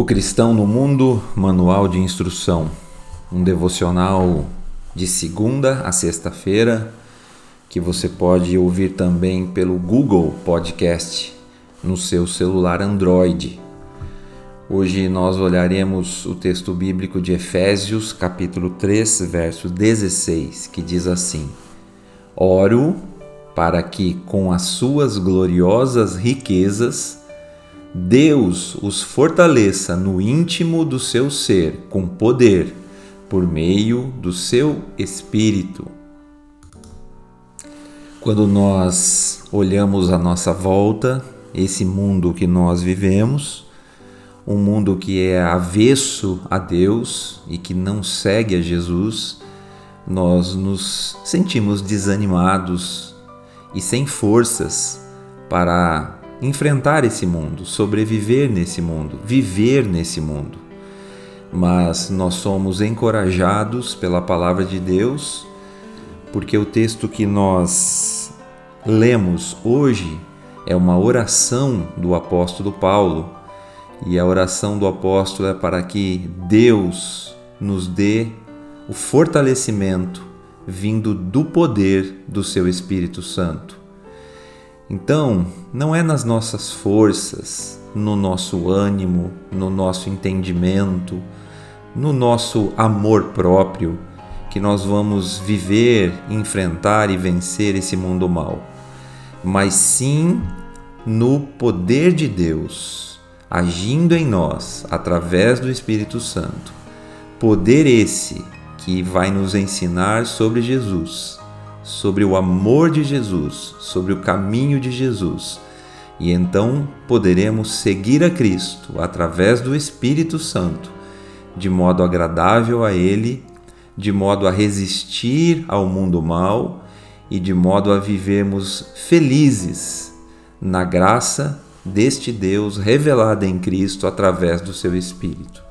O Cristão no Mundo, Manual de Instrução, um devocional de segunda a sexta-feira, que você pode ouvir também pelo Google Podcast no seu celular Android. Hoje nós olharemos o texto bíblico de Efésios, capítulo 3, verso 16, que diz assim: Oro para que com as suas gloriosas riquezas Deus os fortaleça no íntimo do seu ser com poder, por meio do seu Espírito. Quando nós olhamos à nossa volta, esse mundo que nós vivemos, um mundo que é avesso a Deus e que não segue a Jesus, nós nos sentimos desanimados e sem forças para enfrentar esse mundo, sobreviver nesse mundo, viver nesse mundo. Mas nós somos encorajados pela palavra de Deus, porque o texto que nós lemos hoje é uma oração do apóstolo Paulo, e a oração do apóstolo é para que Deus nos dê o fortalecimento vindo do poder do seu Espírito Santo então, não é nas nossas forças, no nosso ânimo, no nosso entendimento, no nosso amor próprio que nós vamos viver, enfrentar e vencer esse mundo mal, mas sim no poder de Deus agindo em nós através do Espírito Santo. Poder esse que vai nos ensinar sobre Jesus sobre o amor de Jesus, sobre o caminho de Jesus. E então poderemos seguir a Cristo através do Espírito Santo, de modo agradável a Ele, de modo a resistir ao mundo mal e de modo a vivermos felizes na graça deste Deus revelada em Cristo através do seu Espírito.